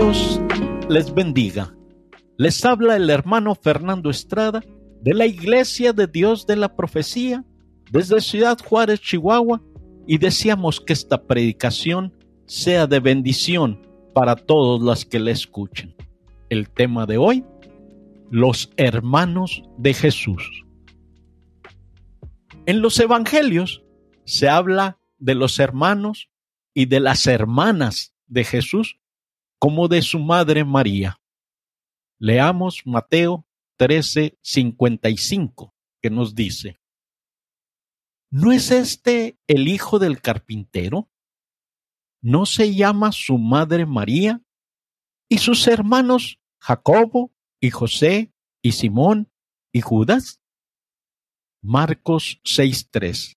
Dios les bendiga. Les habla el hermano Fernando Estrada de la Iglesia de Dios de la Profecía desde Ciudad Juárez, Chihuahua, y deseamos que esta predicación sea de bendición para todos los que la escuchen. El tema de hoy, los hermanos de Jesús. En los evangelios se habla de los hermanos y de las hermanas de Jesús como de su madre María. Leamos Mateo 13, 55, que nos dice, ¿no es este el hijo del carpintero? ¿No se llama su madre María? ¿Y sus hermanos Jacobo y José y Simón y Judas? Marcos 6:3.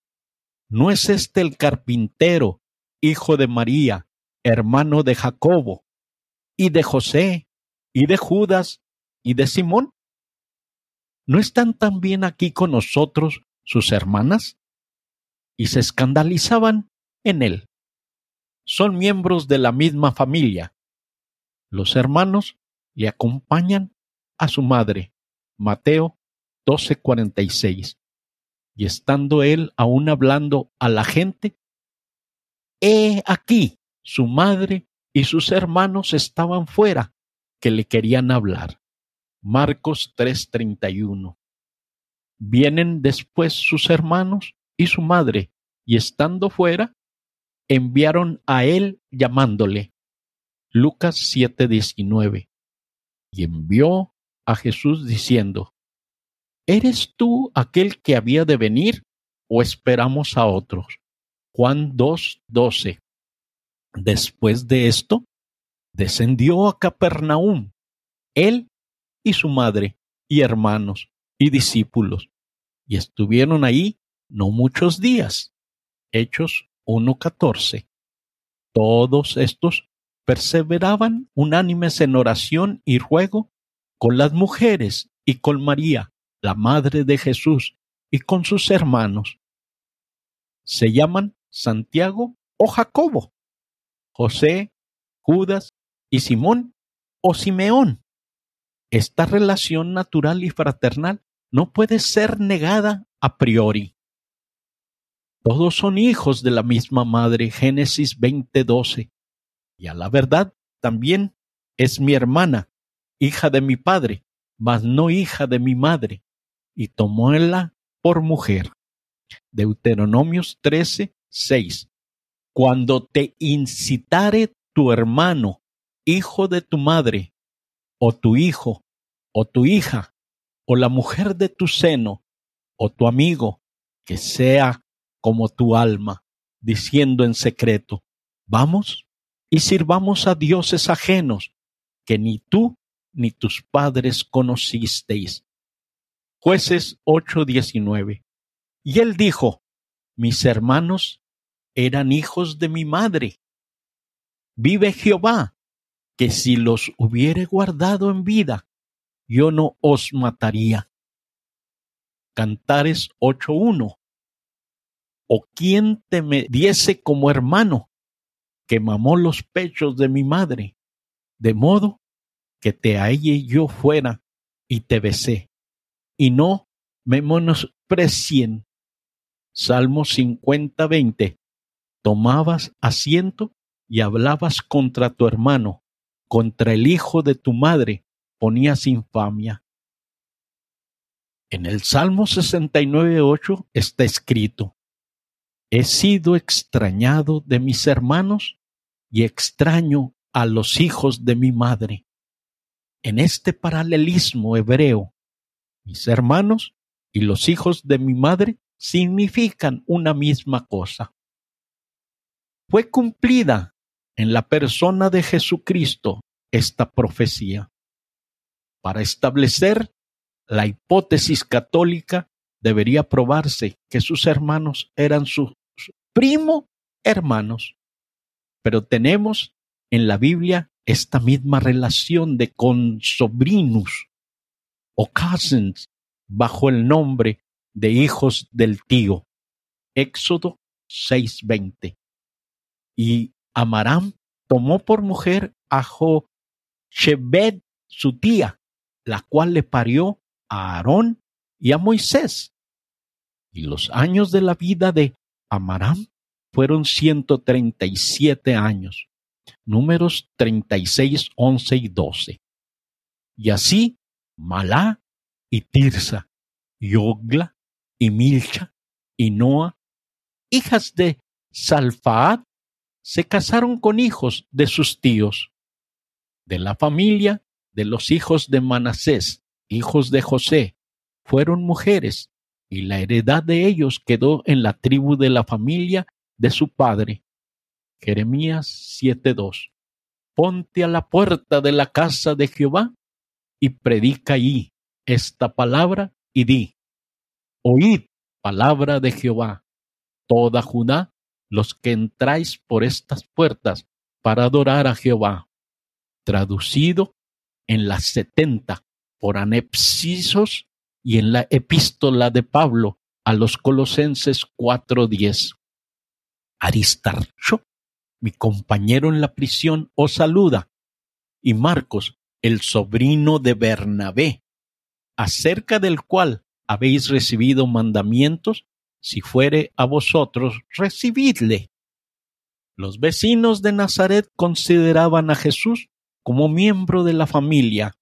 ¿No es este el carpintero, hijo de María, hermano de Jacobo, y de José, y de Judas, y de Simón? ¿No están también aquí con nosotros sus hermanas? Y se escandalizaban en él. Son miembros de la misma familia. Los hermanos le acompañan a su madre. Mateo 12:46. Y estando él aún hablando a la gente, he aquí su madre y sus hermanos estaban fuera, que le querían hablar. Marcos 3:31. Vienen después sus hermanos y su madre, y estando fuera, enviaron a él llamándole. Lucas 7:19. Y envió a Jesús diciendo, ¿Eres tú aquel que había de venir o esperamos a otros? Juan 2:12. Después de esto, descendió a Capernaum, él y su madre, y hermanos, y discípulos, y estuvieron ahí no muchos días. Hechos 1.14. Todos estos perseveraban unánimes en oración y ruego con las mujeres y con María, la madre de Jesús, y con sus hermanos. Se llaman Santiago o Jacobo, José, Judas y Simón o Simeón. Esta relación natural y fraternal no puede ser negada a priori. Todos son hijos de la misma madre, Génesis 20:12. Y a la verdad, también es mi hermana, hija de mi padre, mas no hija de mi madre, y tomóla por mujer. Deuteronomios 13:6. Cuando te incitare tu hermano, hijo de tu madre, o tu hijo, o tu hija, o la mujer de tu seno, o tu amigo, que sea como tu alma, diciendo en secreto, vamos y sirvamos a dioses ajenos, que ni tú ni tus padres conocisteis. Jueces 8:19. Y él dijo, mis hermanos eran hijos de mi madre. Vive Jehová, que si los hubiere guardado en vida, yo no os mataría. Cantares 8.1. ¿O quién te me diese como hermano, que mamó los pechos de mi madre, de modo que te hallé yo fuera y te besé, y no me menosprecien. Salmo 50.20 tomabas asiento y hablabas contra tu hermano, contra el hijo de tu madre, ponías infamia. En el Salmo 69.8 está escrito, He sido extrañado de mis hermanos y extraño a los hijos de mi madre. En este paralelismo hebreo, mis hermanos y los hijos de mi madre significan una misma cosa fue cumplida en la persona de Jesucristo esta profecía. Para establecer la hipótesis católica debería probarse que sus hermanos eran sus primo hermanos. Pero tenemos en la Biblia esta misma relación de consobrinus o cousins bajo el nombre de hijos del tío. Éxodo 6:20 y Amaram tomó por mujer a Shebed, su tía, la cual le parió a Aarón y a Moisés. Y los años de la vida de Amaram fueron 137 años. Números 36, 11 y 12. Y así Malá y Tirsa, y y Milcha y Noa, hijas de Salfaad, se casaron con hijos de sus tíos. De la familia de los hijos de Manasés, hijos de José, fueron mujeres, y la heredad de ellos quedó en la tribu de la familia de su padre. Jeremías 7:2. Ponte a la puerta de la casa de Jehová y predica allí esta palabra y di, oíd palabra de Jehová, toda Judá, los que entráis por estas puertas para adorar a Jehová. Traducido en las setenta por Anepsisos y en la epístola de Pablo a los Colosenses 4:10. Aristarcho, mi compañero en la prisión, os saluda, y Marcos, el sobrino de Bernabé, acerca del cual habéis recibido mandamientos, si fuere a vosotros, recibidle. Los vecinos de Nazaret consideraban a Jesús como miembro de la familia,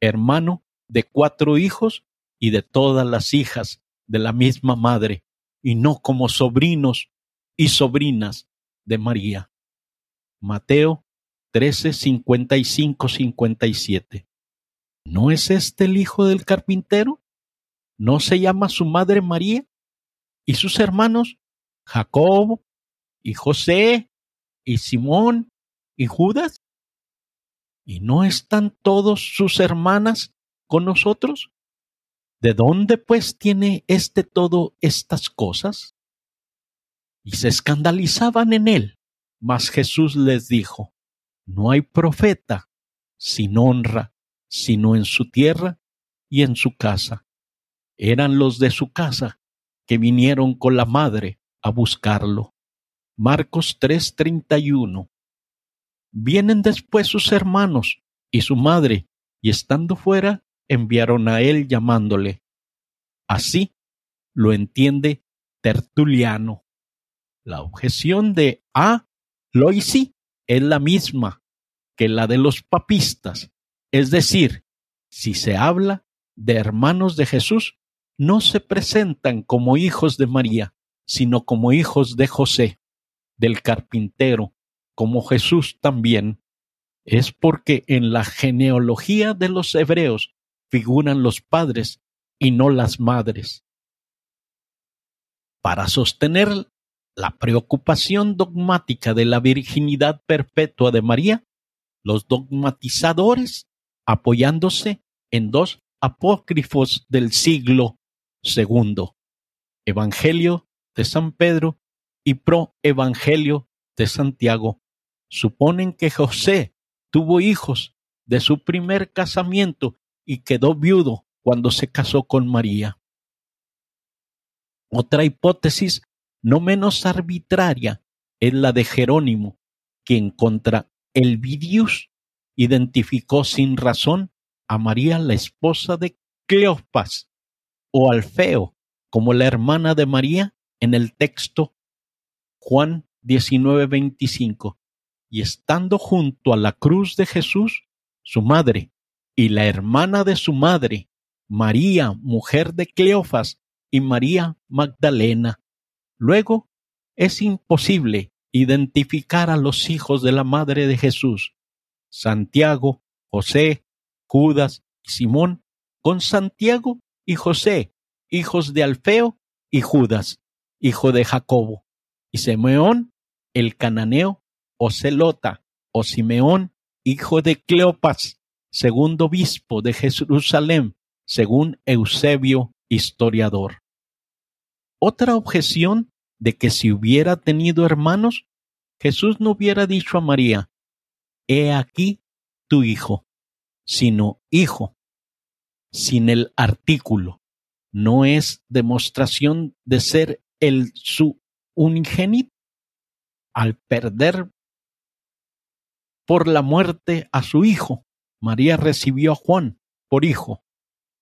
hermano de cuatro hijos y de todas las hijas de la misma madre, y no como sobrinos y sobrinas de María. Mateo 13, 55, 57. ¿No es este el hijo del carpintero? ¿No se llama su madre María? ¿Y sus hermanos? Jacob, y José, y Simón, y Judas. ¿Y no están todos sus hermanas con nosotros? ¿De dónde pues tiene éste todo estas cosas? Y se escandalizaban en él. Mas Jesús les dijo, no hay profeta sin honra, sino en su tierra y en su casa. Eran los de su casa que vinieron con la madre a buscarlo. Marcos 3:31 Vienen después sus hermanos y su madre, y estando fuera, enviaron a él llamándole. Así lo entiende Tertuliano. La objeción de A. Loisi es la misma que la de los papistas, es decir, si se habla de hermanos de Jesús, no se presentan como hijos de María, sino como hijos de José, del carpintero, como Jesús también, es porque en la genealogía de los hebreos figuran los padres y no las madres. Para sostener la preocupación dogmática de la virginidad perpetua de María, los dogmatizadores, apoyándose en dos apócrifos del siglo II, Evangelio de San Pedro y Pro Evangelio de Santiago, suponen que José tuvo hijos de su primer casamiento y quedó viudo cuando se casó con María. Otra hipótesis no menos arbitraria es la de Jerónimo, quien contra el Vidius identificó sin razón a María la esposa de Cleopas o Alfeo como la hermana de María en el texto Juan 19:25 y estando junto a la cruz de Jesús, su madre y la hermana de su madre, María, mujer de Cleofas, y María Magdalena. Luego, es imposible identificar a los hijos de la madre de Jesús, Santiago, José, Judas y Simón, con Santiago y José, hijos de Alfeo y Judas, hijo de Jacobo, y Simeón, el cananeo, o Celota, o Simeón, hijo de Cleopas, segundo obispo de Jerusalén, según Eusebio, historiador. Otra objeción de que si hubiera tenido hermanos, Jesús no hubiera dicho a María, He aquí tu hijo, sino hijo, sin el artículo. No es demostración de ser el su unigénito. Al perder por la muerte a su hijo, María recibió a Juan por hijo,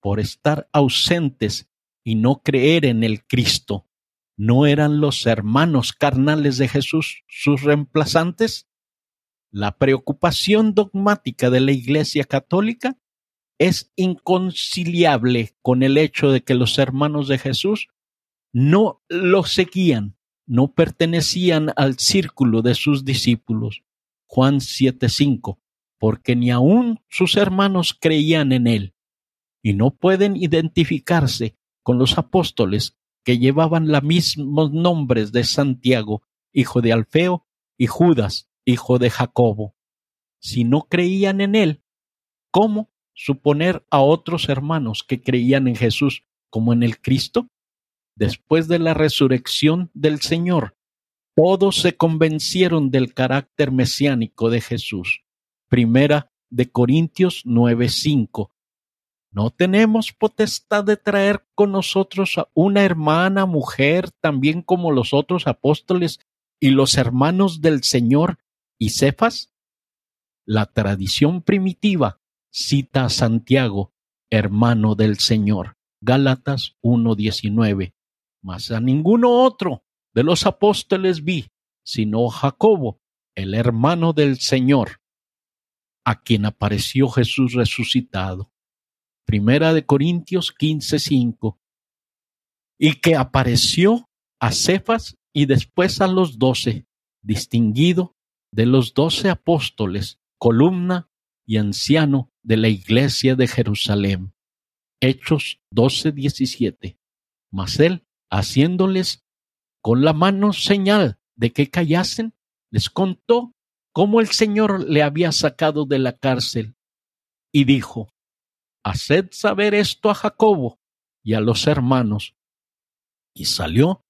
por estar ausentes y no creer en el Cristo. ¿No eran los hermanos carnales de Jesús sus reemplazantes? La preocupación dogmática de la Iglesia Católica es inconciliable con el hecho de que los hermanos de Jesús no lo seguían, no pertenecían al círculo de sus discípulos. Juan 7:5, porque ni aun sus hermanos creían en él, y no pueden identificarse con los apóstoles que llevaban los mismos nombres de Santiago, hijo de Alfeo, y Judas, hijo de Jacobo. Si no creían en él, ¿cómo suponer a otros hermanos que creían en Jesús como en el Cristo? Después de la resurrección del Señor, todos se convencieron del carácter mesiánico de Jesús. Primera de Corintios 9:5. ¿No tenemos potestad de traer con nosotros a una hermana mujer, también como los otros apóstoles y los hermanos del Señor y Cefas? La tradición primitiva cita a Santiago, hermano del Señor. Gálatas 1:19. Mas a ninguno otro de los apóstoles vi, sino Jacobo, el hermano del Señor, a quien apareció Jesús resucitado. Primera de Corintios 15:5. Y que apareció a Cefas y después a los doce, distinguido de los doce apóstoles, columna y anciano de la iglesia de Jerusalén. Hechos 12:17. Mas él, haciéndoles con la mano señal de que callasen, les contó cómo el Señor le había sacado de la cárcel y dijo, Haced saber esto a Jacobo y a los hermanos. Y salió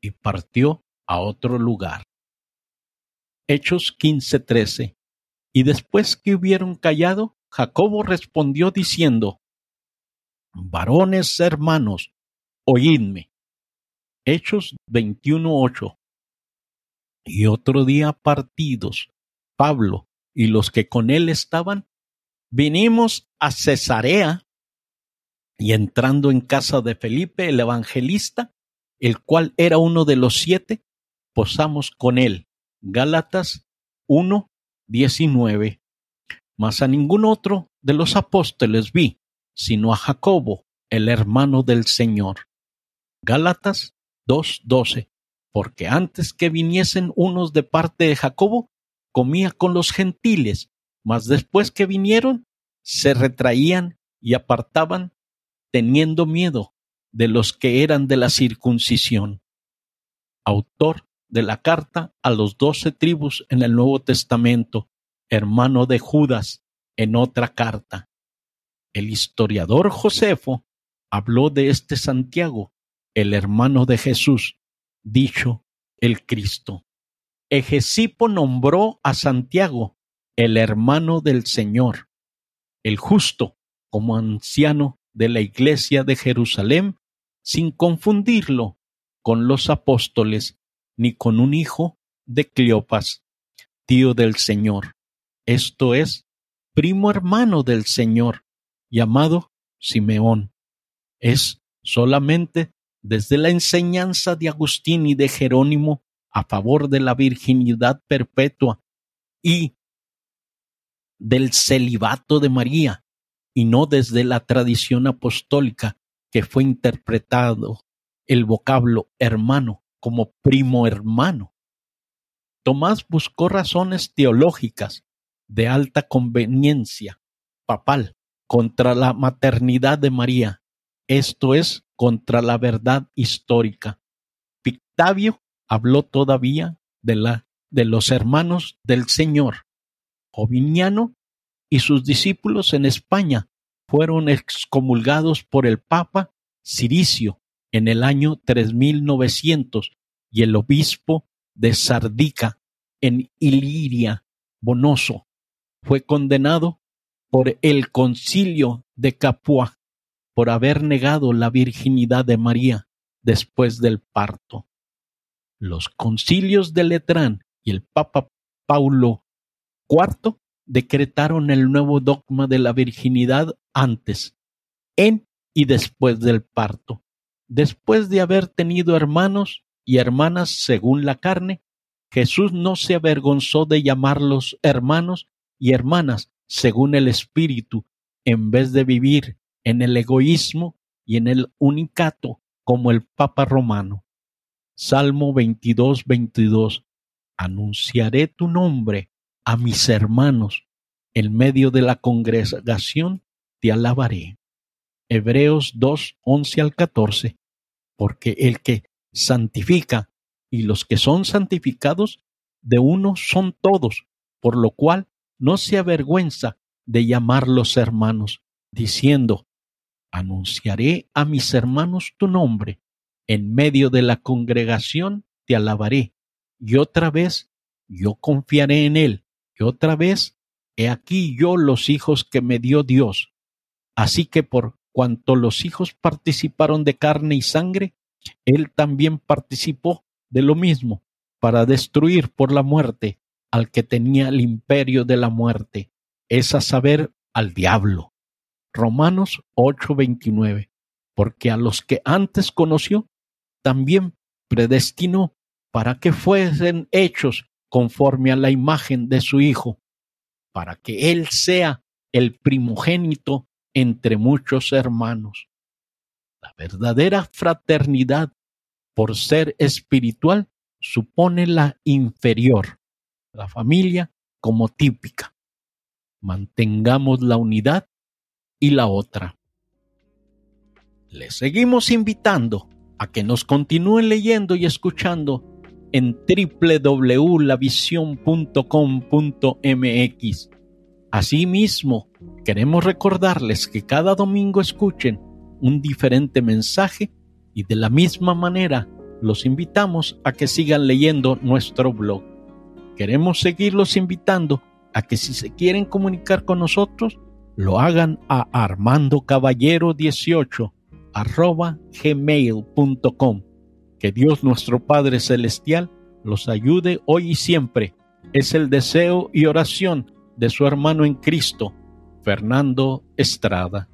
y partió a otro lugar. Hechos 15:13. Y después que hubieron callado, Jacobo respondió diciendo, Varones hermanos, oídme. Hechos 21:8. Y otro día partidos, Pablo y los que con él estaban, vinimos a Cesarea y entrando en casa de Felipe el evangelista, el cual era uno de los siete, posamos con él. Gálatas 1, 19. Mas a ningún otro de los apóstoles vi, sino a Jacobo, el hermano del Señor. Gálatas 2.12, porque antes que viniesen unos de parte de Jacobo, comía con los gentiles, mas después que vinieron, se retraían y apartaban, teniendo miedo de los que eran de la circuncisión. Autor de la carta a los doce tribus en el Nuevo Testamento, hermano de Judas en otra carta. El historiador Josefo habló de este Santiago el hermano de Jesús, dicho el Cristo. Egesipo nombró a Santiago el hermano del Señor, el justo, como anciano de la iglesia de Jerusalén, sin confundirlo con los apóstoles ni con un hijo de Cleopas, tío del Señor, esto es, primo hermano del Señor, llamado Simeón. Es solamente desde la enseñanza de Agustín y de Jerónimo a favor de la virginidad perpetua y del celibato de María, y no desde la tradición apostólica que fue interpretado el vocablo hermano como primo hermano. Tomás buscó razones teológicas de alta conveniencia papal contra la maternidad de María, esto es, contra la verdad histórica. Pictavio habló todavía de, la, de los hermanos del Señor. Joviniano y sus discípulos en España fueron excomulgados por el Papa Ciricio en el año 3900 y el obispo de Sardica en Iliria, Bonoso, fue condenado por el concilio de Capua por haber negado la virginidad de María después del parto. Los concilios de Letrán y el Papa Paulo IV decretaron el nuevo dogma de la virginidad antes, en y después del parto. Después de haber tenido hermanos y hermanas según la carne, Jesús no se avergonzó de llamarlos hermanos y hermanas según el Espíritu, en vez de vivir en el egoísmo y en el unicato como el Papa romano. Salmo 22, 22. Anunciaré tu nombre a mis hermanos. En medio de la congregación te alabaré. Hebreos 2, 11 al 14. Porque el que santifica y los que son santificados de uno son todos, por lo cual no se avergüenza de llamarlos hermanos, diciendo, anunciaré a mis hermanos tu nombre, en medio de la congregación te alabaré, y otra vez yo confiaré en él, y otra vez he aquí yo los hijos que me dio Dios. Así que por cuanto los hijos participaron de carne y sangre, él también participó de lo mismo, para destruir por la muerte al que tenía el imperio de la muerte, es a saber, al diablo. Romanos 8:29, porque a los que antes conoció, también predestinó para que fuesen hechos conforme a la imagen de su Hijo, para que Él sea el primogénito entre muchos hermanos. La verdadera fraternidad, por ser espiritual, supone la inferior, la familia como típica. Mantengamos la unidad y la otra. Les seguimos invitando a que nos continúen leyendo y escuchando en www.lavision.com.mx. Asimismo, queremos recordarles que cada domingo escuchen un diferente mensaje y de la misma manera los invitamos a que sigan leyendo nuestro blog. Queremos seguirlos invitando a que si se quieren comunicar con nosotros, lo hagan a armandocaballero18 arroba gmail.com. Que Dios nuestro Padre Celestial los ayude hoy y siempre. Es el deseo y oración de su hermano en Cristo, Fernando Estrada.